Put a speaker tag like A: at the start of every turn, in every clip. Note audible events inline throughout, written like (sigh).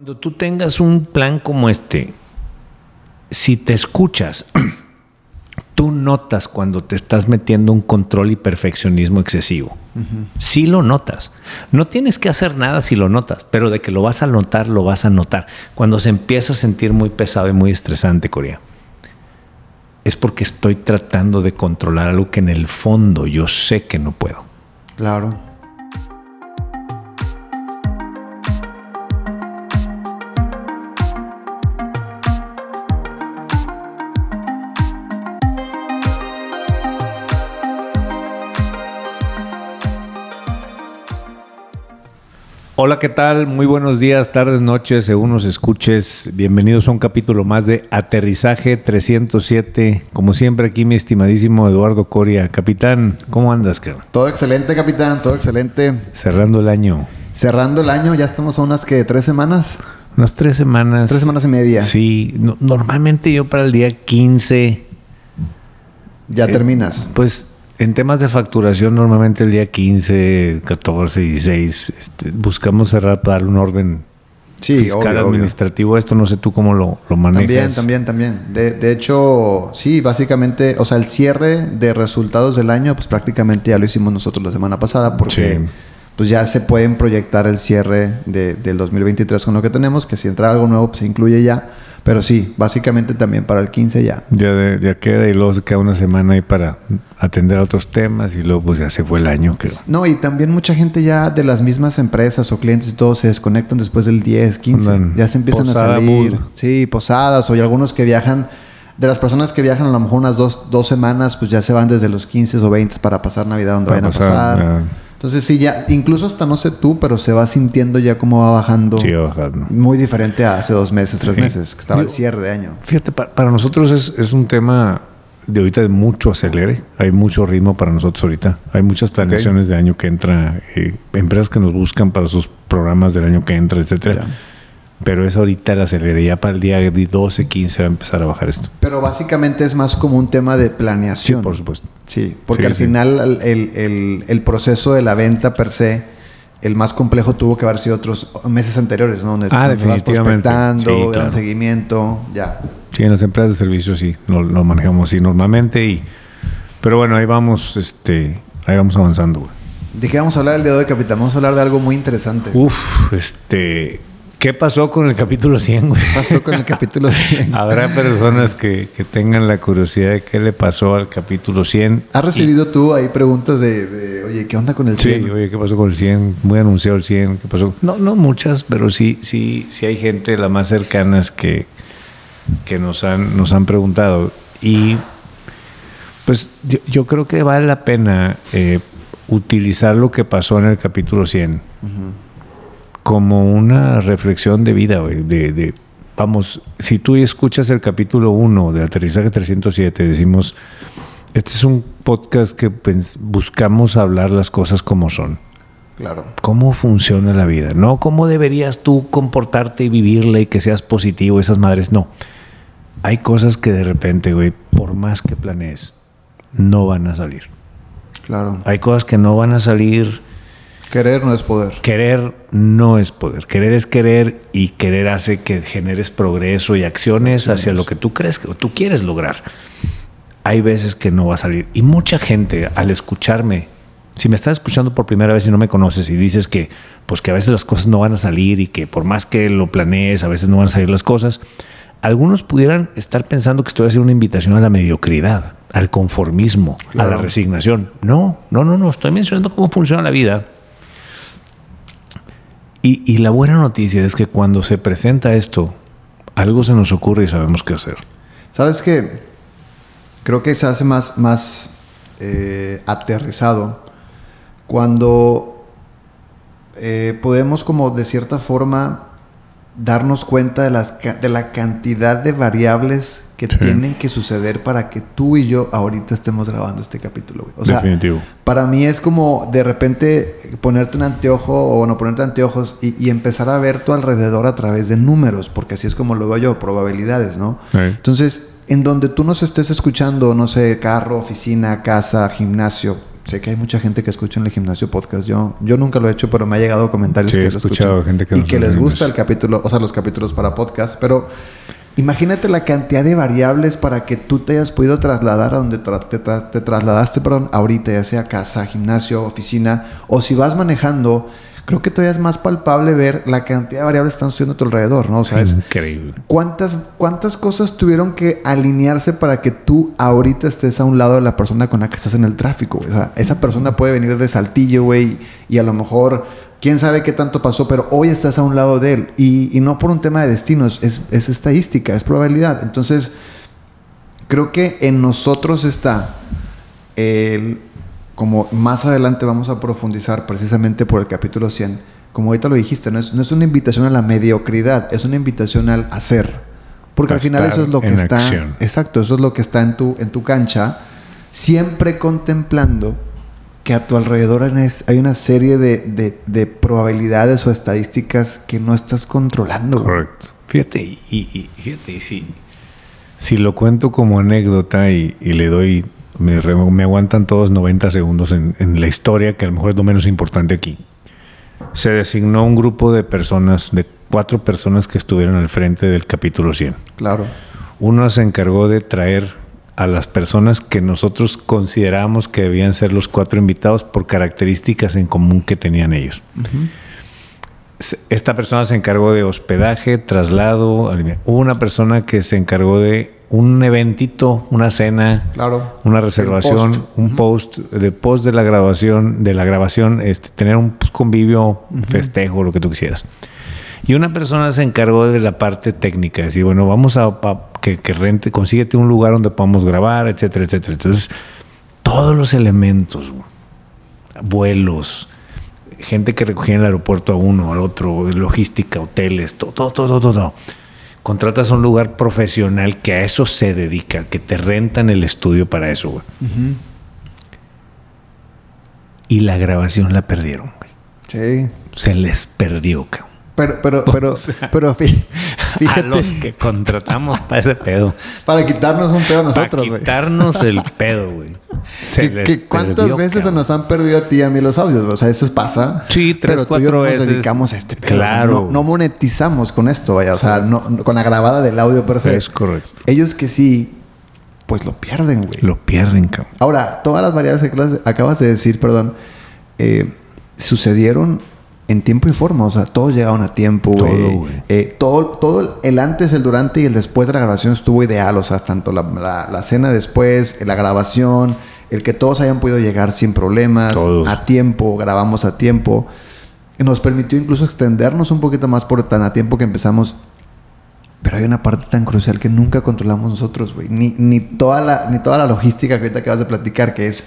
A: Cuando tú tengas un plan como este, si te escuchas, (clears throat) tú notas cuando te estás metiendo un control y perfeccionismo excesivo. Sí lo notas. No tienes que hacer nada si lo notas, pero de que lo vas a notar, lo vas a notar. Cuando se empieza a sentir muy pesado y muy estresante, Corea, es porque estoy tratando de controlar algo que en el fondo yo sé que no puedo.
B: Claro.
A: Hola, ¿qué tal? Muy buenos días, tardes, noches, según nos escuches. Bienvenidos a un capítulo más de Aterrizaje 307. Como siempre, aquí mi estimadísimo Eduardo Coria. Capitán, ¿cómo andas,
B: cabrón? Todo excelente, capitán, todo excelente.
A: Cerrando el año.
B: Cerrando el año, ya estamos a unas que tres semanas.
A: Unas tres semanas.
B: Tres semanas y media.
A: Sí, normalmente yo para el día 15.
B: Ya terminas.
A: Pues en temas de facturación, normalmente el día 15, 14, 16, buscamos cerrar para darle un orden fiscal administrativo. Esto no sé tú cómo lo, lo manejas.
B: También, también, también. De, de, hecho, sí, básicamente, o sea, el cierre de resultados del año, pues prácticamente ya lo hicimos nosotros la semana pasada, porque pues ya se pueden proyectar el cierre de, del 2023 con lo que tenemos, que si entra algo nuevo, pues se incluye ya. Pero sí, básicamente también para el 15 ya.
A: Ya, ya queda y luego se queda una semana ahí para atender a otros temas y luego pues ya se fue el año. Creo.
B: No, y también mucha gente ya de las mismas empresas o clientes y todo se desconectan después del 10, 15. ya se empiezan a salir. Sí, posadas o hay algunos que viajan. De las personas que viajan a lo mejor unas dos, dos semanas, pues ya se van desde los 15 o 20 para pasar Navidad donde vayan a pasar. Entonces sí, ya, incluso hasta no sé tú, pero se va sintiendo ya cómo va bajando.
A: Sí, va bajando.
B: Muy diferente a hace dos meses, tres meses, que estaba el cierre de año.
A: Fíjate, para, nosotros es, es, un tema de ahorita de mucho acelere. Hay mucho ritmo para nosotros ahorita. Hay muchas planeaciones de año que entra, eh, empresas que nos buscan para sus programas del año que entra, etcétera. Pero es ahorita la acelería para el día 12, 15 va a empezar a bajar esto.
B: Pero básicamente es más como un tema de planeación.
A: Sí, por supuesto.
B: Sí, porque al final el, proceso de la venta per se, el más complejo tuvo que haber sido otros meses anteriores, ¿no?
A: Donde, ah, definitivamente.
B: Prospectando, seguimiento, ya.
A: Sí, en las empresas de servicios sí, lo, manejamos así normalmente y... Pero bueno, ahí vamos, este, ahí vamos avanzando,
B: ¿De qué vamos a hablar el día de hoy, capitán? Vamos a hablar de algo muy interesante.
A: Uf, este... ¿Qué pasó con el capítulo 100, güey?
B: ¿Qué pasó con el capítulo 100? (laughs)
A: Habrá personas que, tengan la curiosidad de qué le pasó al capítulo 100.
B: ¿Has recibido tú ahí preguntas de, oye, ¿qué onda con el 100?
A: Sí, oye, ¿qué pasó con el 100? Muy anunciado el 100, ¿qué pasó? No, no muchas, pero sí, sí, sí hay gente, la más cercanas, que, que nos, han, nos han preguntado. Y pues yo, creo que vale la pena eh, utilizar lo que pasó en el capítulo 100 como una reflexión de vida, de, vamos, si tú escuchas el capítulo 1 de Aterrizaje 307, decimos, este es un podcast que buscamos hablar las cosas como son.
B: Claro.
A: ¿Cómo funciona la vida? No cómo deberías tú comportarte y vivirla y que seas positivo, esas madres. No. Hay cosas que de repente, güey, por más que planees, no van a salir.
B: Claro.
A: Hay cosas que no van a salir
B: Querer no es poder.
A: Querer no es poder. Querer es querer y querer hace que generes progreso y acciones hacia lo que tú crees que tú quieres lograr. Hay veces que no va a salir. Y mucha gente al escucharme, si me estás escuchando por primera vez y no me conoces y dices que, pues que a veces las cosas no van a salir y que por más que lo planees, a veces no van a salir las cosas, algunos pudieran estar pensando que estoy haciendo una invitación a la mediocridad, al conformismo, a la resignación. No, no, no, no. Estoy mencionando cómo funciona la vida y, la buena noticia es que cuando se presenta esto, algo se nos ocurre y sabemos qué hacer.
B: ¿Sabes qué? Creo que se hace más, más eh, aterrizado cuando eh, podemos como de cierta forma darnos cuenta de, las, de la cantidad de variables que tienen que suceder para que tú y yo ahorita estemos grabando este capítulo.
A: O sea, Definitivo.
B: Para mí es como de repente ponerte un anteojo o bueno, ponerte anteojos y, empezar a ver tu alrededor a través de números, porque así es como lo veo yo, probabilidades, ¿no? Entonces, en donde tú nos estés escuchando, no sé, carro, oficina, casa, gimnasio, sé que hay mucha gente que escucha en el gimnasio podcast. Yo, yo nunca lo he hecho, pero me ha llegado comentarios
A: Sí,
B: que
A: he escuchado
B: escuchan
A: gente que
B: y que les gusta el capítulo, o sea, los capítulos para podcast. Pero imagínate la cantidad de variables para que tú te hayas podido trasladar a donde tra- te, tra- te trasladaste, perdón, ahorita, ya sea casa, gimnasio, oficina, o si vas manejando. Creo que todavía es más palpable ver la cantidad de variables que están sucediendo a tu alrededor, ¿no? O sea, es,
A: Increíble.
B: ¿Cuántas, ¿Cuántas cosas tuvieron que alinearse para que tú ahorita estés a un lado de la persona con la que estás en el tráfico? güey? O sea, esa persona puede venir de Saltillo, güey, y a lo mejor, quién sabe qué tanto pasó, pero hoy estás a un lado de él. Y, y no por un tema de destinos, es, es estadística, es probabilidad. Entonces, creo que en nosotros está el, como más adelante vamos a profundizar precisamente por el capítulo 100, como ahorita lo dijiste, no es, no es una invitación a la mediocridad, es una invitación al hacer. Porque
A: A
B: al final eso es lo que está...
A: acción.
B: Exacto, eso es lo que está en tu, en tu cancha, siempre contemplando que a tu alrededor hay una- serie de, de- de probabilidades o estadísticas que no estás controlando.
A: Correcto. Fíjate, y, y- y fíjate, y si, si lo cuento como anécdota y, y le doy, me, re- me aguantan todos 90 segundos en, en la historia, que a lo mejor es lo menos importante aquí. Se designó un grupo de personas, de cuatro personas que estuvieron al frente del capítulo 100.
B: Claro.
A: Uno se encargó de traer a las personas que nosotros considerábamos que debían ser los cuatro invitados por características en común que tenían ellos. Esta persona se encargó de hospedaje, traslado. Hubo una persona que se encargó de un eventito, una cena,
B: Claro.
A: una reservación,
B: post.
A: un post de post de la grabación, de la grabación, este, tener un convivio, un festejo, lo que tú quisieras. Y una persona se encargó de la parte técnica, decir, bueno, vamos a, a- que, que rente, consíguete un lugar donde podamos grabar, etcétera, etcétera. Entonces, todos los elementos, vuelos, gente que recogía en el aeropuerto a uno, al otro, logística, hoteles, todo, todo, todo, todo. todo. Contratas a un lugar profesional que a eso se dedica, que te rentan el estudio para eso, güey. Y la grabación la perdieron, güey.
B: Sí.
A: Se les perdió, cabrón.
B: Pero, pero, pero, pero fí- fíjate,
A: A los que contratamos para ese pedo.
B: para quitarnos un pedo a nosotros,
A: para
B: güey.
A: quitarnos el pedo, güey.
B: ¿Cuántas veces se nos han perdido a ti y a mí los audios? O sea, eso pasa.
A: Sí, tres,
B: pero tú y yo
A: cuatro
B: no
A: veces.
B: Nos dedicamos a este pedo.
A: Claro.
B: O sea, no, no monetizamos con esto, vaya. O sea, no, no- con la grabada del audio per se.
A: Es correcto.
B: Ellos que sí, pues lo pierden, güey.
A: Lo pierden, cabrón.
B: Ahora, todas las variables que acabas- acabas de decir, perdón, eh, sucedieron en tiempo y forma. O sea, todos llegaron a tiempo,
A: Todo,
B: güey.
A: güey.
B: Eh, todo, todo el antes, el durante y el después de la grabación estuvo ideal. O sea, tanto la, la- la cena después, la grabación, el que todos hayan podido llegar sin problemas,
A: Todos.
B: a tiempo, grabamos a tiempo. Nos permitió incluso extendernos un poquito más por tan a tiempo que empezamos. Pero hay una parte tan crucial que nunca controlamos nosotros, güey. Ni, ni, toda la, ni toda la logística que ahorita acabas de platicar, que es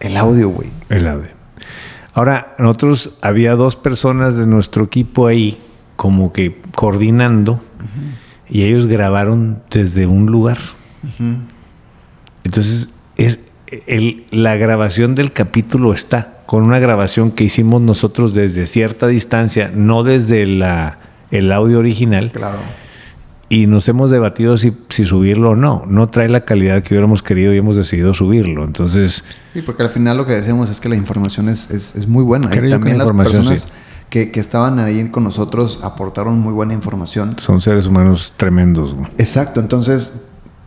B: el audio, güey.
A: El audio. Ahora, nosotros había dos personas de nuestro equipo ahí, como que coordinando, y ellos grabaron desde un lugar. Entonces, es, el- la grabación del capítulo está con una grabación que hicimos nosotros desde cierta distancia, no desde la, el audio original,
B: Claro.
A: Y nos hemos debatido si, si subirlo o no. No trae la calidad que hubiéramos querido y hemos decidido subirlo. Entonces,
B: Sí, porque al final lo que decíamos es que la información es, es, es muy buena.
A: Creo
B: Y también
A: la
B: las personas
A: sí.
B: que, que estaban ahí con nosotros aportaron muy buena información.
A: son seres humanos tremendos. güey.
B: Exacto, entonces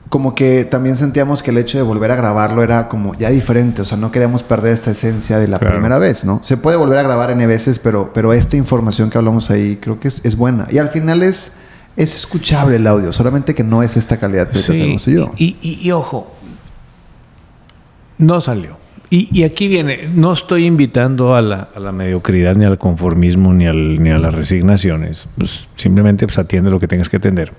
B: como que también sentíamos que el hecho de volver a grabarlo era como ya diferente, o sea, no queríamos perder esta esencia de la
A: Claro.
B: primera vez, ¿no? Se puede volver a grabar N veces, pero, pero esta información que hablamos ahí creo que es, es buena. Y al final es, es escuchable el audio, solamente que no es esta calidad que
A: Sí,
B: yo.
A: y, y- y ojo, no salió. Y, y aquí viene, no estoy invitando a la, a la mediocridad, ni al conformismo, ni, al, ni a las resignaciones. Pues simplemente pues, atiende lo que tengas que atender.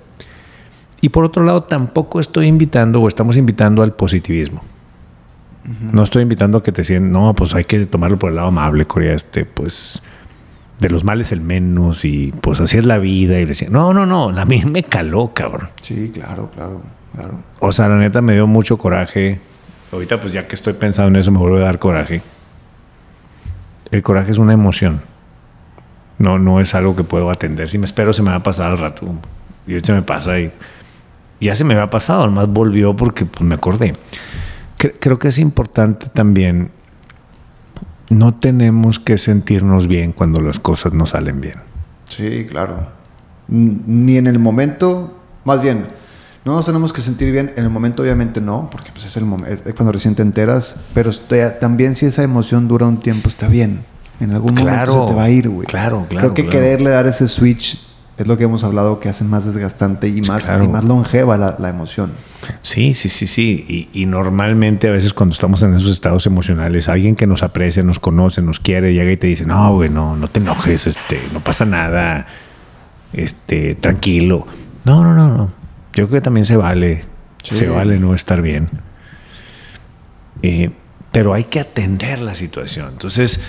A: Y por otro lado, tampoco estoy invitando o estamos invitando al positivismo. No estoy invitando a que te sientan, no, pues hay que tomarlo por el lado amable, Corea, este, pues de los males el menos y pues así es la vida. Y decía, no, no, no, a mí me caló, cabrón.
B: Sí, claro, claro, claro.
A: O sea, la neta me dio mucho coraje. Ahorita, pues ya que estoy pensando en eso, me vuelve a dar coraje. El coraje es una emoción. No, no es algo que puedo atender. Si me espero, se me va a pasar al rato. Y ahorita se me pasa y ya se me había pasado. Además, volvió porque pues, me acordé. Cre- creo que es importante también no tenemos que sentirnos bien cuando las cosas no salen bien.
B: Sí, claro. Ni en el momento, más bien, no nos tenemos que sentir bien en el momento, obviamente no, porque pues es el momento, cuando recién te enteras, pero también si esa emoción dura un tiempo está bien. En algún momento se te va a ir, güey.
A: Claro, claro.
B: Creo que quererle dar ese switch es lo que hemos hablado que hace más desgastante y más, más longeva la, emoción.
A: Sí, sí, sí, sí. Y, normalmente a veces cuando estamos en esos estados emocionales, alguien que nos aprecia, nos conoce, nos quiere, llega y te dice, no, güey, no, no te enojes, este, no pasa nada, este, tranquilo. No, no, no, no. Yo creo que también se vale, se vale no estar bien. Eh, pero hay que atender la situación. Entonces,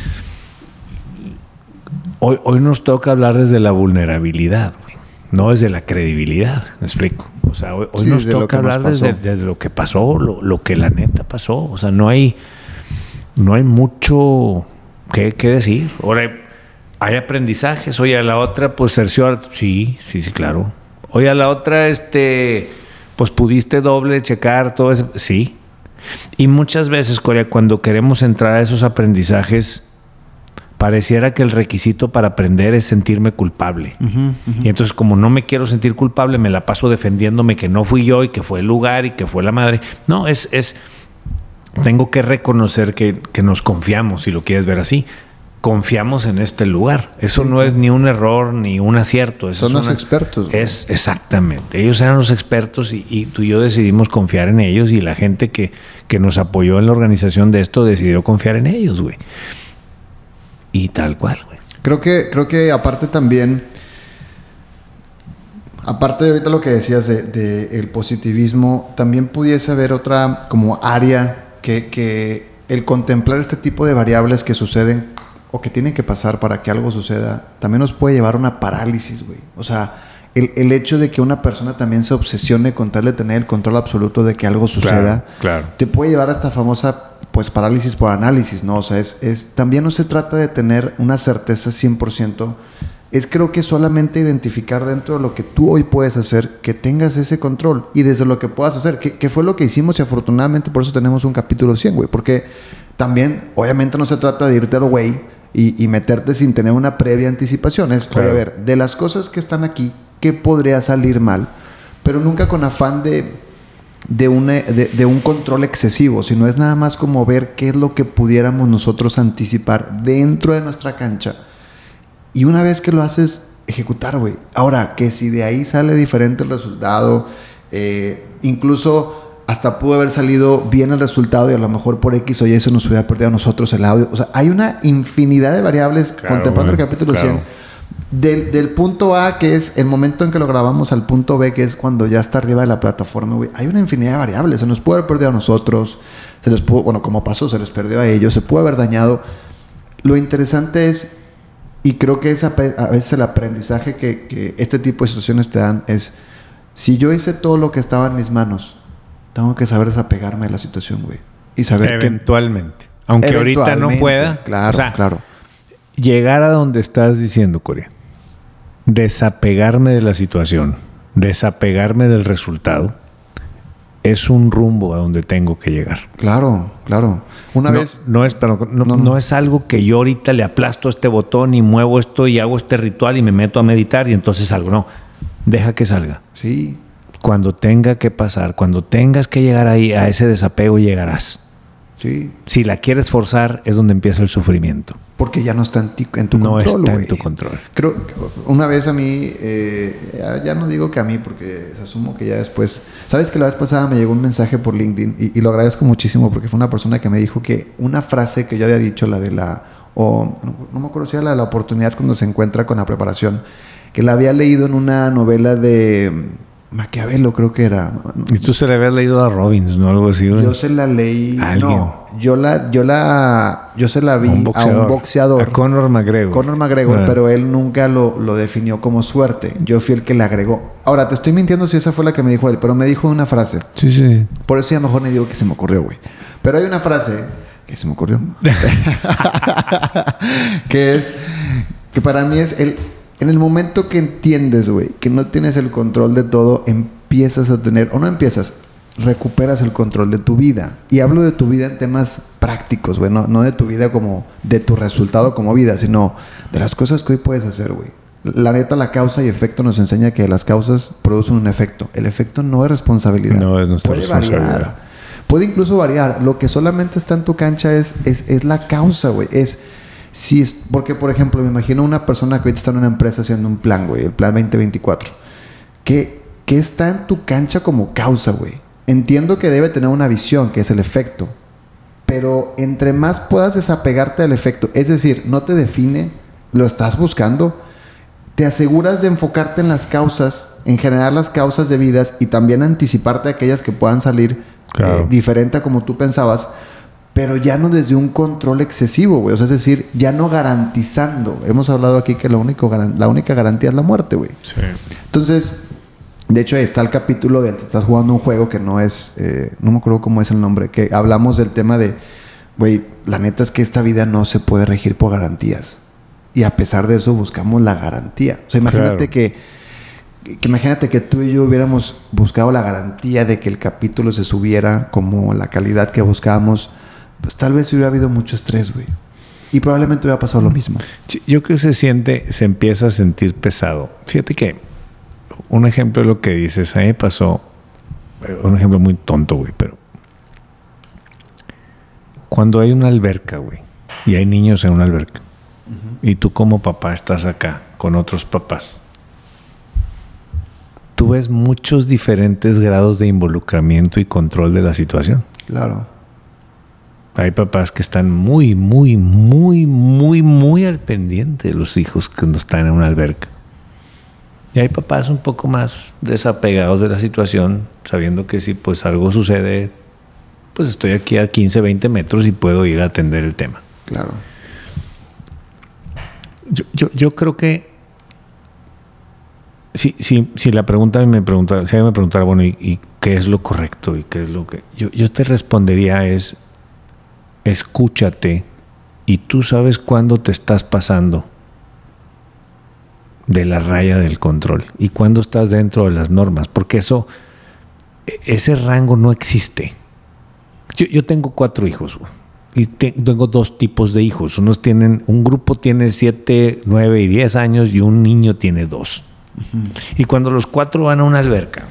A: Hoy, hoy nos toca hablar desde la vulnerabilidad, no desde la credibilidad, me explico. O sea, hoy, nos toca hablar desde, lo que pasó, lo, que la neta pasó. O sea, no hay, no hay mucho que, decir. Ahora, hay aprendizajes. Oye, a la otra, pues cerció. Sí, sí, sí, claro. Oye, a la otra, este, pues pudiste doble checar todo eso. Sí. Y muchas veces, Corea, cuando queremos entrar a esos aprendizajes, pareciera que el requisito para aprender es sentirme culpable. Y entonces como no me quiero sentir culpable, me la paso defendiéndome que no fui yo y que fue el lugar y que fue la madre. No, es, es tengo que reconocer que, nos confiamos, si lo quieres ver así. Confiamos en este lugar. Eso no es ni un error ni un acierto.
B: Son los expertos.
A: Es exactamente. Ellos eran los expertos y, tú y yo decidimos confiar en ellos y la gente que, que nos apoyó en la organización de esto decidió confiar en ellos, güey. Y tal cual, güey.
B: Creo que, creo que aparte también, aparte de ahorita lo que decías de, el positivismo, también pudiese haber otra como área que, que el contemplar este tipo de variables que suceden o que tienen que pasar para que algo suceda, también nos puede llevar a una parálisis, güey. O sea, el, el, hecho de que una persona también se obsesione con tal de tener el control absoluto de que algo suceda,
A: claro,
B: te puede llevar a esta famosa pues parálisis por análisis, ¿no? O sea, es, es, también no se trata de tener una certeza 100%, es creo que solamente identificar dentro de lo que tú hoy puedes hacer, que tengas ese control y desde lo que puedas hacer, que, fue lo que hicimos y afortunadamente por eso tenemos un capítulo 100, güey, porque también obviamente no se trata de irte al güey y, meterte sin tener una previa anticipación, es, a ver, de las cosas que están aquí, ¿qué podría salir mal? Pero nunca con afán de de, de, un control excesivo, sino es nada más como ver qué es lo que pudiéramos nosotros anticipar dentro de nuestra cancha. Y una vez que lo haces, ejecutar, güey. Ahora, que si de ahí sale diferente el resultado, eh, incluso hasta pudo haber salido bien el resultado y a lo mejor por X o Y eso nos hubiera perdido a nosotros el audio. O sea, hay una infinidad de variables contemplando el capítulo 100 del, punto A, que es el momento en que lo grabamos, al punto B, que es cuando ya está arriba de la plataforma, güey, hay una infinidad de variables. Se nos puede haber perdido a nosotros, se les pudo, bueno, como pasó, se les perdió a ellos, se puede haber dañado. Lo interesante es, y creo que es a, veces el aprendizaje que, que, este tipo de situaciones te dan, es, si yo hice todo lo que estaba en mis manos, tengo que saber desapegarme de la situación, güey. Y saber
A: Eventualmente. Aunque ahorita no pueda.
B: Claro, claro.
A: Llegar a donde estás diciendo, Corea desapegarme de la situación, desapegarme del resultado, es un rumbo a donde tengo que llegar.
B: Claro, claro. Una vez.
A: No es, pero no, es algo que yo ahorita le aplasto este botón y muevo esto y hago este ritual y me meto a meditar y entonces salgo. No. Deja que salga.
B: Sí.
A: Cuando tenga que pasar, cuando tengas que llegar ahí, a ese desapego llegarás.
B: Sí.
A: Si la quieres forzar, es donde empieza el sufrimiento.
B: Porque ya no está en, tu control.
A: No está en tu control.
B: Creo una vez a mí, eh, ya, no digo que a mí, porque asumo que ya después. Sabes que la vez pasada me llegó un mensaje por LinkedIn y, lo agradezco muchísimo porque fue una persona que me dijo que una frase que yo había dicho, la de la. O no, me acuerdo si era la de la oportunidad cuando se encuentra con la preparación, que la había leído en una novela de Maquiavelo creo que era.
A: Y tú se le habías leído a Robbins, ¿no? Algo así.
B: Yo se la leí. No, yo la, yo la, yo se la vi a un boxeador. A
A: Conor McGregor.
B: Conor McGregor, ah. pero él nunca lo, lo, definió como suerte. Yo fui el que le agregó. Ahora, te estoy mintiendo si esa fue la que me dijo él, pero me dijo una frase.
A: Sí, sí.
B: Por eso ya mejor me digo que se me ocurrió, güey. Pero hay una frase que se me ocurrió. (laughs) (laughs) que es, que para mí es el en el momento que entiendes, güey, que no tienes el control de todo, empiezas a tener, o no empiezas, recuperas el control de tu vida. Y hablo de tu vida en temas prácticos, güey. No, no de tu vida como de tu resultado como vida, sino de las cosas que hoy puedes hacer, güey. La neta, la causa y efecto nos enseña que las causas producen un efecto. El efecto no es responsabilidad.
A: No es nuestra
B: Puede
A: responsabilidad.
B: variar. Puede incluso variar. Lo que solamente está en tu cancha es, es, es la causa, güey. Es si es. Porque, por ejemplo, me imagino una persona que ahorita está en una empresa haciendo un plan, güey, el plan 2024. ¿Qué, qué está en tu cancha como causa, güey? Entiendo que debe tener una visión, que es el efecto. Pero entre más puedas desapegarte del efecto, es decir, no te define, lo estás buscando, te aseguras de enfocarte en las causas, en generar las causas de vidas y también anticiparte a aquellas que puedan salir
A: Claro.
B: eh, diferente a como tú pensabas, pero ya no desde un control excesivo, güey. O sea, es decir, ya no garantizando. Hemos hablado aquí que lo único la única garantía es la muerte, güey.
A: Sí.
B: Entonces, de hecho, ahí está el capítulo de estás jugando un juego que no es, eh, no me acuerdo cómo es el nombre, que hablamos del tema de, güey, la neta es que esta vida no se puede regir por garantías. Y a pesar de eso buscamos la garantía. O sea, imagínate
A: Claro.
B: que, que imagínate que tú y yo hubiéramos buscado la garantía de que el capítulo se subiera como la calidad que buscábamos, pues tal vez hubiera habido mucho estrés, güey. Y probablemente hubiera pasado lo mismo.
A: Yo creo que se siente, se empieza a sentir pesado. Fíjate que un ejemplo de lo que dices, a mí me pasó, eh, un ejemplo muy tonto, güey, pero cuando hay una alberca, güey, y hay niños en una alberca, y tú como papá estás acá con otros papás, tú ves muchos diferentes grados de involucramiento y control de la situación.
B: Claro.
A: Hay papás que están muy, muy, muy, muy, muy al pendiente de los hijos cuando están en una alberca. Y hay papás un poco más desapegados de la situación, sabiendo que si pues algo sucede, pues estoy aquí a 15, 20 metros y puedo ir a atender el tema.
B: Claro.
A: Yo, yo, yo creo que si, si, si la pregunta me pregunta, si alguien me preguntara, bueno, ¿y, y qué es lo correcto? ¿Y qué es lo que...? Yo, yo te respondería es, escúchate y tú sabes cuándo te estás pasando de la raya del control y cuándo estás dentro de las normas, porque eso, ese rango no existe. Yo, yo tengo cuatro hijos y te- tengo dos tipos de hijos. Unos tienen, un grupo tiene siete, nueve y diez años y un niño tiene dos. Y cuando los cuatro van a una alberca,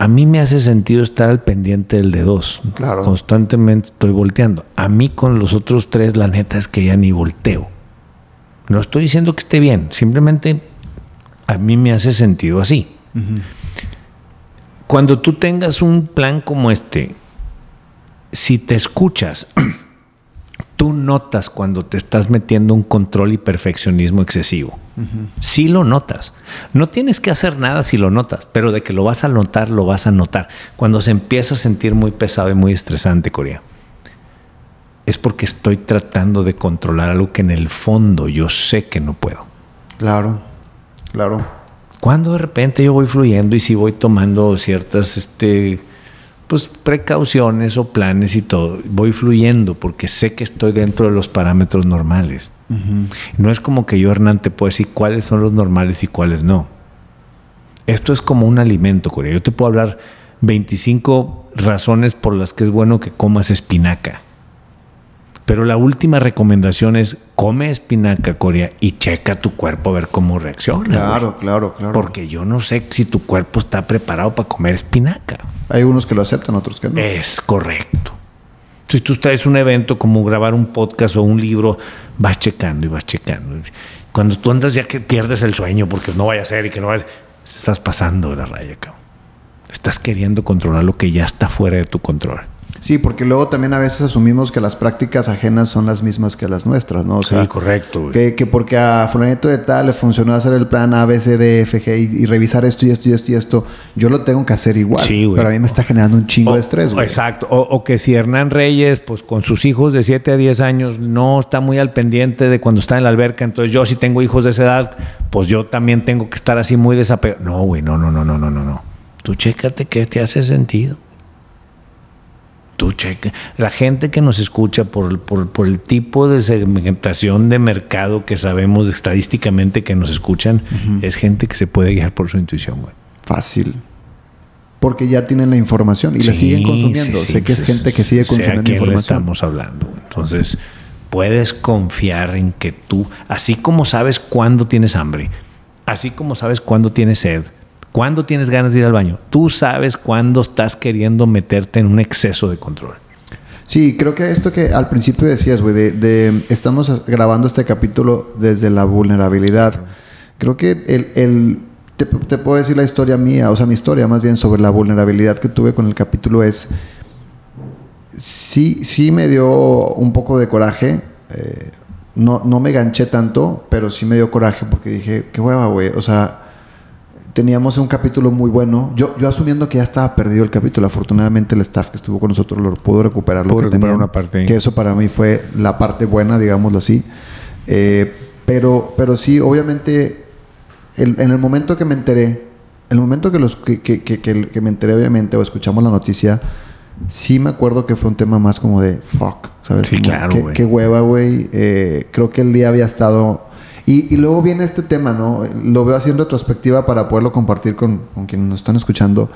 A: a mí me hace sentido estar al pendiente del de dos.
B: Claro.
A: Constantemente estoy volteando. A mí con los otros tres, la neta es que ya ni volteo. No estoy diciendo que esté bien, simplemente a mí me hace sentido así. Cuando tú tengas un plan como este, si te escuchas, (clears throat) tú notas cuando te estás metiendo un control y perfeccionismo excesivo. Sí lo notas. No tienes que hacer nada si lo notas, pero de que lo vas a notar, lo vas a notar. Cuando se empieza a sentir muy pesado y muy estresante, Corea, es porque estoy tratando de controlar algo que en el fondo yo sé que no puedo.
B: Claro. Claro.
A: Cuando de repente yo voy fluyendo y si voy tomando ciertas este, pues, precauciones o planes y todo, voy fluyendo porque sé que estoy dentro de los parámetros normales. No es como que yo, Hernán, te puedo decir cuáles son los normales y cuáles no. Esto es como un alimento, Corea. Yo te puedo hablar 25 razones por las que es bueno que comas espinaca. Pero la última recomendación es come espinaca, Corea, y checa tu cuerpo a ver cómo reacciona.
B: Claro, claro, claro.
A: Porque yo no sé si tu cuerpo está preparado para comer espinaca.
B: Hay unos que lo aceptan, otros que no.
A: Es correcto. Si tú traes un evento como grabar un podcast o un libro, vas checando y vas checando. Cuando tú andas ya que pierdes el sueño porque no vaya a ser y que no vaya a ser, estás pasando de la raya, cabrón. Estás queriendo controlar lo que ya está fuera de tu control.
B: Sí, porque luego también a veces asumimos que las prácticas ajenas son las mismas que las nuestras, ¿no? O sea,
A: sí, correcto. güey.
B: que, que porque a fulanito de tal le funcionó hacer el plan A, B, C, D, F, G y, y revisar esto y esto y esto y esto, yo lo tengo que hacer igual.
A: Sí, güey.
B: pero a mí me está generando un chingo
A: O-
B: de estrés, güey.
A: Exacto. O, o que si Hernán Reyes, pues con sus hijos de 7 a 10 años, no está muy al pendiente de cuando está en la alberca. Entonces, yo si tengo hijos de esa edad, pues yo también tengo que estar así muy desapegado. No, güey, no, no, no, no, no, no, no. Tú chécate que te hace sentido. Tú checa. La gente que nos escucha por, por, por el tipo de segmentación de mercado que sabemos estadísticamente que nos escuchan, es gente que se puede guiar por su intuición, güey.
B: Fácil. porque ya tienen la información y la siguen consumiendo. sé que es gente que sigue consumiendo información.
A: estamos hablando. Entonces, puedes confiar en que tú, así como sabes cuándo tienes hambre, así como sabes cuándo tienes sed, cuándo tienes ganas de ir al baño, tú sabes cuándo estás queriendo meterte en un exceso de control.
B: Sí, creo que esto que al principio decías, güey, de, estamos grabando este capítulo desde la vulnerabilidad. Creo que el, te, te, puedo decir la historia mía, o sea, mi historia más bien sobre la vulnerabilidad que tuve con el capítulo es sí, sí me dio un poco de coraje. Eh, no, no me ganché tanto, pero sí me dio coraje porque dije, qué hueva, güey. O sea, teníamos un capítulo muy bueno. Yo, yo asumiendo que ya estaba perdido el capítulo, afortunadamente el staff que estuvo con nosotros lo pudo recuperar lo que tenía. Una parte. Que eso para mí fue la parte buena, digámoslo así. Eh, pero, pero sí, obviamente, en el momento que me enteré, el momento que, los, que, que, que, que me enteré, obviamente, o escuchamos la noticia, sí me acuerdo que fue un tema más como de fuck, ¿sabes?
A: Sí, claro,
B: qué, qué, hueva, güey. Eh, creo que el día había estado. Y, y, luego viene este tema, ¿no? Lo veo así en retrospectiva para poderlo compartir con, con quienes nos están escuchando.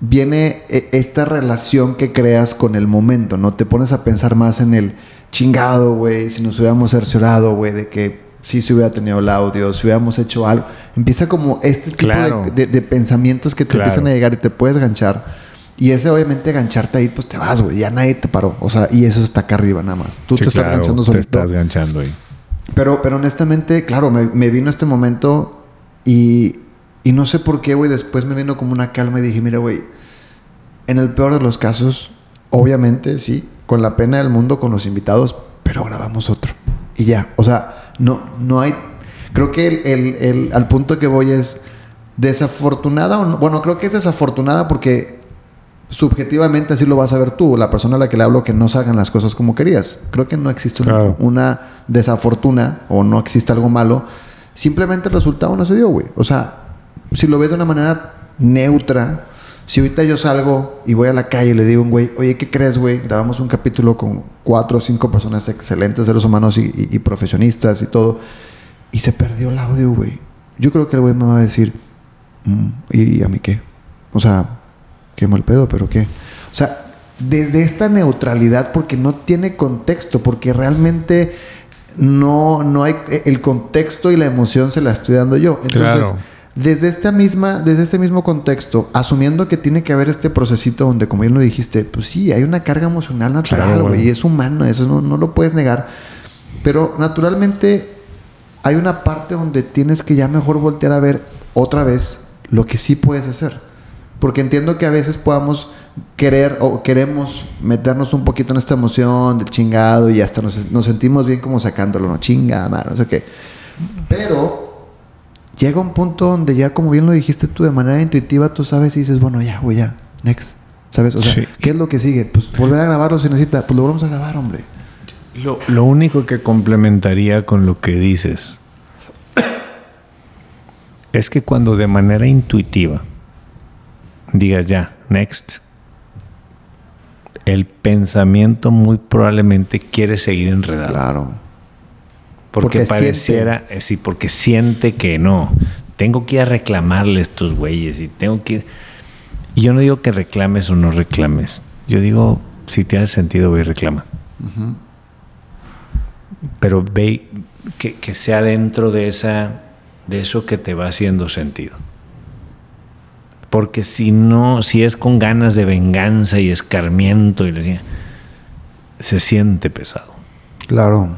B: Viene eh, esta relación que creas con el momento, ¿no? Te pones a pensar más en el chingado, güey, si nos hubiéramos cerciorado, güey, de que sí se hubiera tenido el audio, si hubiéramos hecho algo. Empieza como este tipo de, de, pensamientos que te empiezan a llegar y te puedes ganchar y ese, obviamente, gancharte ahí, pues te vas, güey. Ya nadie te paró. O sea, y eso está acá arriba nada más. Tú te estás ganchando solito.
A: Te estás ganchando ahí.
B: Pero, pero honestamente, claro, me, vino este momento y, y no sé por qué, güey. Después me vino como una calma y dije, mira, güey, en el peor de los casos, obviamente, sí, con la pena del mundo, con los invitados, pero grabamos otro. Y ya. O sea, no, no hay. Creo que el, el, al punto que voy es desafortunada. O bueno, creo que es desafortunada porque subjetivamente así lo vas a ver tú, la persona a la que le hablo que no salgan las cosas como querías. Creo que no existe una, desafortuna o no existe algo malo. Simplemente el resultado no se dio, güey. O sea, si lo ves de una manera neutra, si ahorita yo salgo y voy a la calle y le digo a un güey, oye, ¿qué crees, güey? Grabamos un capítulo con cuatro o cinco personas excelentes, seres humanos y, profesionistas y todo, y se perdió el audio, güey. Yo creo que el güey me va a decir, mm, ¿y a mí qué? O sea, qué mal pedo, pero qué. O sea, desde esta neutralidad, porque no tiene contexto, porque realmente no, no hay el contexto y la emoción se la estoy dando yo. Entonces, desde esta misma, desde este mismo contexto, asumiendo que tiene que haber este procesito donde, como bien lo dijiste, pues sí, hay una carga emocional natural, güey, y es humano, eso no, no lo puedes negar. Pero naturalmente hay una parte donde tienes que ya mejor voltear a ver otra vez lo que sí puedes hacer. Porque entiendo que a veces podamos querer o queremos meternos un poquito en esta emoción del chingado y hasta nos, sentimos bien como sacándolo, no chinga, no sé qué. Pero llega un punto donde ya, como bien lo dijiste tú, de manera intuitiva, tú sabes y dices, bueno, ya, güey, ya, next. ¿Sabes? O sea, ¿qué es lo que sigue? Pues volver a grabarlo si necesita. Pues lo volvemos a grabar, hombre.
A: Lo, lo único que complementaría con lo que dices es que cuando de manera intuitiva digas ya, next, el pensamiento muy probablemente quiere seguir enredado.
B: Claro.
A: Porque, pareciera, eh, sí, porque siente que no. Tengo que ir a reclamarle a estos güeyes y tengo que Y yo no digo que reclames o no reclames. Yo digo, si tiene sentido, ve y reclama. Pero ve que, que sea dentro de esa de eso que te va haciendo sentido. Porque si no, si es con ganas de venganza y escarmiento y decía, se siente pesado.
B: Claro.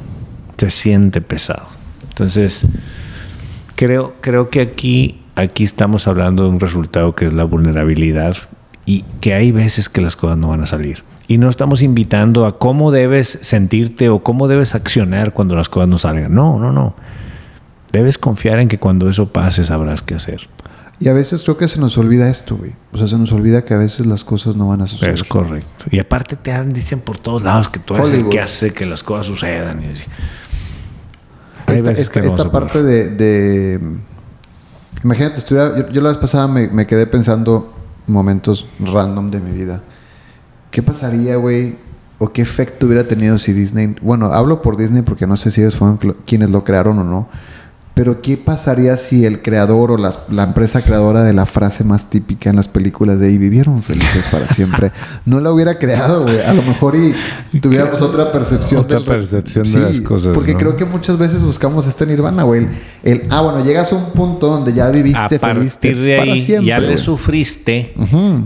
A: Se siente pesado. Entonces, creo, creo que aquí, aquí estamos hablando de un resultado que es la vulnerabilidad y que hay veces que las cosas no van a salir. Y no estamos invitando a cómo debes sentirte o cómo debes accionar cuando las cosas no salgan. No, no, no. Debes confiar en que cuando eso pase sabrás qué hacer.
B: Y a veces creo que se nos olvida esto, güey. O sea, se nos olvida que a veces las cosas no van a suceder.
A: Es correcto. Y aparte te dicen por todos lados que tú eres el que hace que las cosas sucedan.
B: esta, parte de, Imagínate, estuviera, yo, la vez pasada me, quedé pensando momentos random de mi vida. ¿Qué pasaría, güey? ¿O qué efecto hubiera tenido si Disney... Bueno, hablo por Disney porque no sé si ellos fueron quienes lo crearon o no Pero ¿qué pasaría si el creador o la, empresa creadora de la frase más típica en las películas de y vivieron felices para siempre (laughs) no la hubiera creado, güey? A lo mejor y tuviéramos otra percepción.
A: Otra
B: del
A: percepción de las cosas,
B: Porque
A: ¿no?
B: creo que muchas veces buscamos este nirvana, güey. El, el- ah, bueno, llegas a un punto donde ya
A: A
B: viviste feliz
A: partir de
B: para
A: ahí,
B: siempre.
A: ya le sufriste,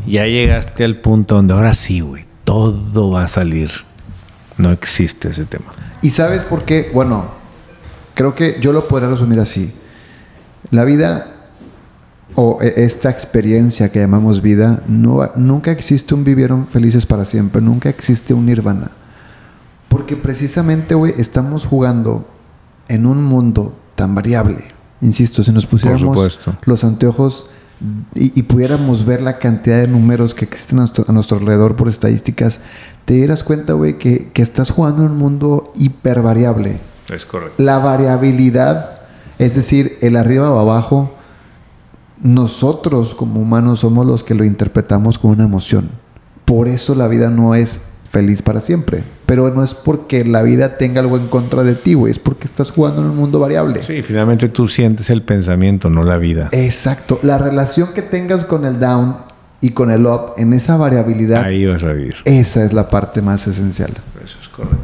A: ya llegaste al punto donde ahora sí, güey, todo va a salir. No existe ese tema.
B: ¿Y sabes por qué? Bueno, creo que yo lo podría resumir así. La vida o e- esta experiencia que llamamos vida, no, nunca existe un vivieron felices para siempre, nunca existe un nirvana. Porque precisamente, güey, estamos jugando en un mundo tan variable. Insisto, si nos pusiéramos los anteojos y, y pudiéramos ver la cantidad de números que existen a nuestro, a nuestro alrededor por estadísticas, te dieras cuenta, güey, que, que estás jugando en un mundo hipervariable.
A: Es correcto.
B: La variabilidad, es decir, el arriba o abajo, nosotros como humanos somos los que lo interpretamos como una emoción. Por eso la vida no es feliz para siempre. Pero no es porque la vida tenga algo en contra de ti, güey. Es porque estás jugando en un mundo variable.
A: Sí, finalmente tú sientes el pensamiento, no la vida.
B: Exacto. La relación que tengas con el down y con el up en esa variabilidad,
A: Ahí vas a vivir.
B: esa es la parte más esencial.
A: Eso es correcto.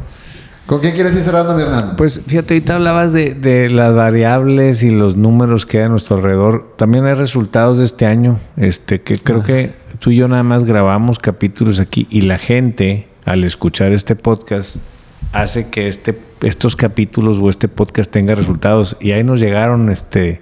B: ¿Con quién quieres ir cerrando, mi Hernán?
A: Pues fíjate, ahorita hablabas de, de las variables y los números que hay a nuestro alrededor. También hay resultados de este año, este, que creo que tú y yo nada más grabamos capítulos aquí y la gente, al escuchar este podcast, hace que este, estos capítulos o este podcast tenga resultados. Y ahí nos llegaron, este,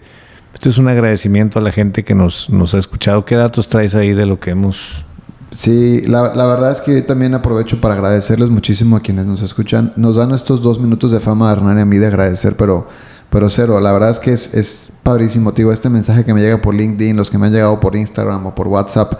A: este es un agradecimiento a la gente que nos, nos ha escuchado. ¿Qué datos traes ahí de lo que hemos...
B: Sí, la, verdad es que yo también aprovecho para agradecerles muchísimo a quienes nos escuchan. Nos dan estos dos minutos de fama a Hernán y a mí de agradecer, pero, pero cero. La verdad es que es, es padrísimo, tío. Este mensaje que me llega por LinkedIn, los que me han llegado por Instagram o por WhatsApp,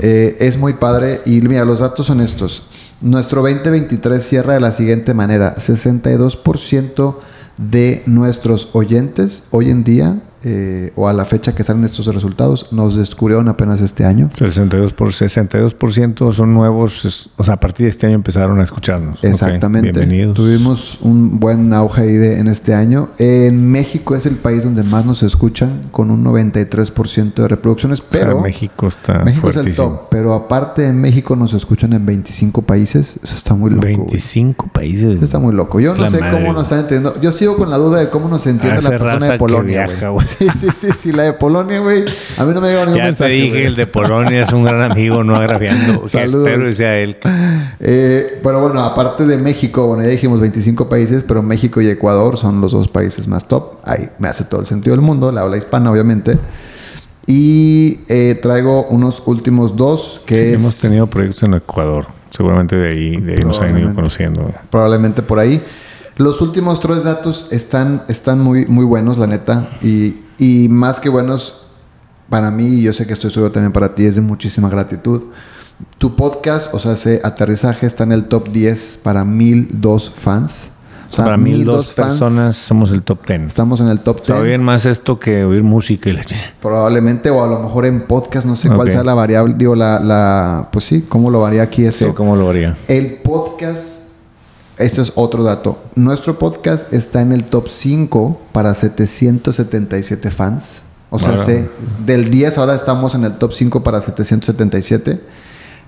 B: eh, es muy padre. Y mira, los datos son estos. Nuestro 2023 cierra de la siguiente manera. 62% de nuestros oyentes hoy en día, eh, o a la fecha que salen estos resultados, nos descubrieron apenas este año.
A: 62 por 62% son nuevos, o sea, a partir de este año empezaron a escucharnos.
B: Exactamente.
A: Bienvenidos.
B: Tuvimos un buen auge ahí de- en este año. En México es el país donde más nos escuchan, con un 93% de reproducciones,
A: O sea,
B: pero
A: México está
B: México es el
A: fuertísimo.
B: top. Pero aparte en México nos escuchan en 25 países. Eso está muy loco. güey.
A: 25 países.
B: Eso está muy loco. Yo no sé
A: madre,
B: cómo nos están entendiendo. Yo sigo con la duda de cómo nos entiende la persona de
A: que
B: Polonia.
A: viaja.
B: Sí, sí, sí, sí. La de Polonia, güey. A mí no me llega ningún
A: Ya te
B: mensaje.
A: dije,
B: güey.
A: el de Polonia es un gran amigo, no agraviando. que
B: Saludos.
A: espero que sea él.
B: Eh, pero bueno, aparte de México, bueno, ya dijimos 25 países, pero México y Ecuador son los dos países más top. Ahí me hace todo el sentido del mundo, la habla hispana, obviamente. Y eh, traigo unos últimos dos, que
A: Sí,
B: es
A: Hemos tenido proyectos en Ecuador. Seguramente de ahí, de ahí nos han ido conociendo.
B: probablemente por ahí. Los últimos tres datos están, están muy, muy buenos, la neta. Y, y más que buenos, para mí, y yo sé que estoy seguro también para ti, es de muchísima gratitud. Tu podcast, o sea, ese aterrizaje está en el top 10 para 1002 fans. O sea,
A: Para mil
B: 1002
A: dos
B: fans,
A: personas somos el top 10.
B: Estamos en el top
A: O sea,
B: 10.
A: oyen más esto que oír música y la ch-
B: Probablemente, o a lo mejor en podcast, no sé cuál
A: Ok.
B: sea la variable, digo, la, la, pues sí, cómo lo varía aquí eso.
A: Sí, ¿cómo lo haría?
B: El podcast, este es otro dato. Nuestro podcast está en el top 5 para 777 fans. O sea, se- del 10 ahora estamos en el top 5 para 777.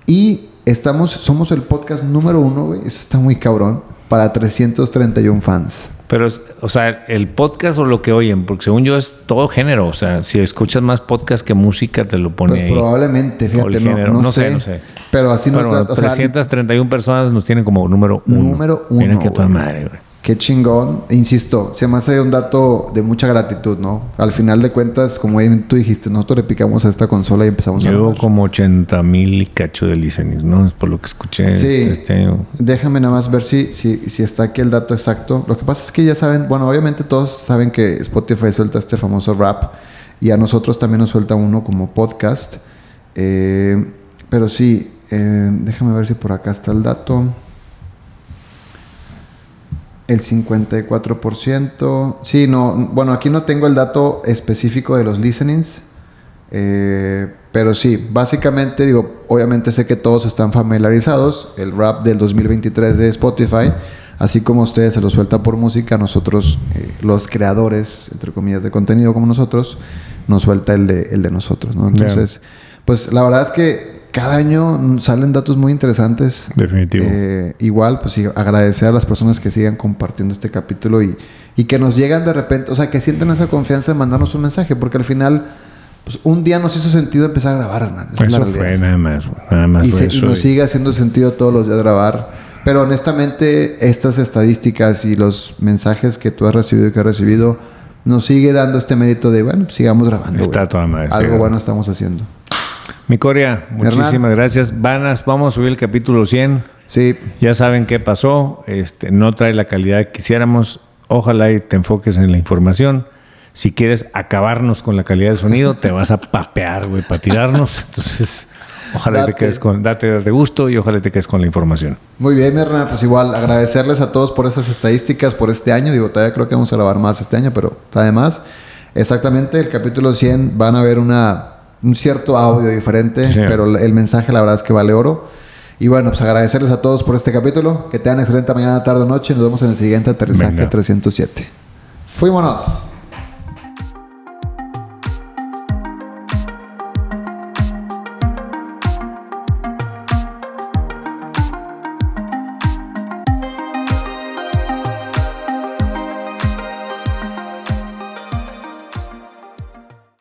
B: Y estamos, somos el podcast número uno, güey. Eso está muy cabrón. Para 331 fans.
A: Pero, o sea, el podcast o lo que oyen, porque según yo es todo género. O sea, si escuchas más podcast que música, te lo pone
B: Pues
A: ahí.
B: probablemente, fíjate, no,
A: género.
B: no
A: No sé,
B: sé,
A: no sé.
B: Pero así nos
A: Bueno,
B: da- o sea,
A: 331 personas nos tienen como número uno.
B: Número uno,
A: Miren que toda madre, güey.
B: Qué chingón. Insisto, se me hace un dato de mucha gratitud, ¿no? Al final de cuentas, como tú dijiste, nosotros le picamos a esta consola y empezamos a
A: Llevo como 80 mil y cacho de listenings, ¿no? Es por lo que escuché
B: Sí.
A: este, este año.
B: Déjame nada más ver si, si, si está aquí el dato exacto. Lo que pasa es que ya saben, bueno, obviamente todos saben que Spotify suelta este famoso rap y a nosotros también nos suelta uno como podcast. Eh, pero sí, eh, déjame ver si por acá está el dato. El 54%. Sí, no, bueno, aquí no tengo el dato específico de los listenings. Eh, pero sí, básicamente digo, obviamente sé que todos están familiarizados, el rap del 2023 de Spotify, Así como ustedes se lo suelta por música, nosotros, eh, los creadores, entre comillas, de contenido como nosotros, nos suelta el de, el de nosotros, ¿no? Entonces, pues la verdad es que cada año salen datos muy interesantes.
A: Definitivo.
B: Eh, igual, pues sí, agradecer a las personas que sigan compartiendo este capítulo y, y que nos llegan de repente, o sea, que sienten esa confianza de mandarnos un mensaje, porque al final pues un día nos hizo sentido empezar a grabar, Hernán.
A: Esa eso fue nada más, nada más.
B: Y, nos sigue haciendo sentido todos los días grabar. Pero honestamente, estas estadísticas y los mensajes que tú has recibido y que has recibido nos sigue dando este mérito de, bueno, sigamos grabando.
A: Está toda madre.
B: Algo bueno estamos haciendo.
A: Mi Coria, muchísimas gracias. Vanas, vamos a subir el capítulo 100.
B: Sí.
A: Ya saben qué pasó. Este, no trae la calidad que quisiéramos. Ojalá y te enfoques en la información. Si quieres acabarnos con la calidad de sonido, te vas a papear, güey, para tirarnos. Entonces, ojalá te quedes con, date, de gusto y ojalá te quedes con la información.
B: Muy bien, mi Pues igual, agradecerles a todos por esas estadísticas, por este año. Digo, todavía creo que vamos a grabar más este año, pero además, exactamente, el capítulo 100 van a ver una, un cierto audio diferente, pero el mensaje la verdad es que vale oro. Y bueno, pues agradecerles a todos por este capítulo. Que tengan excelente mañana, tarde o noche. Nos vemos en el siguiente aterrizaje 307. Fuímonos.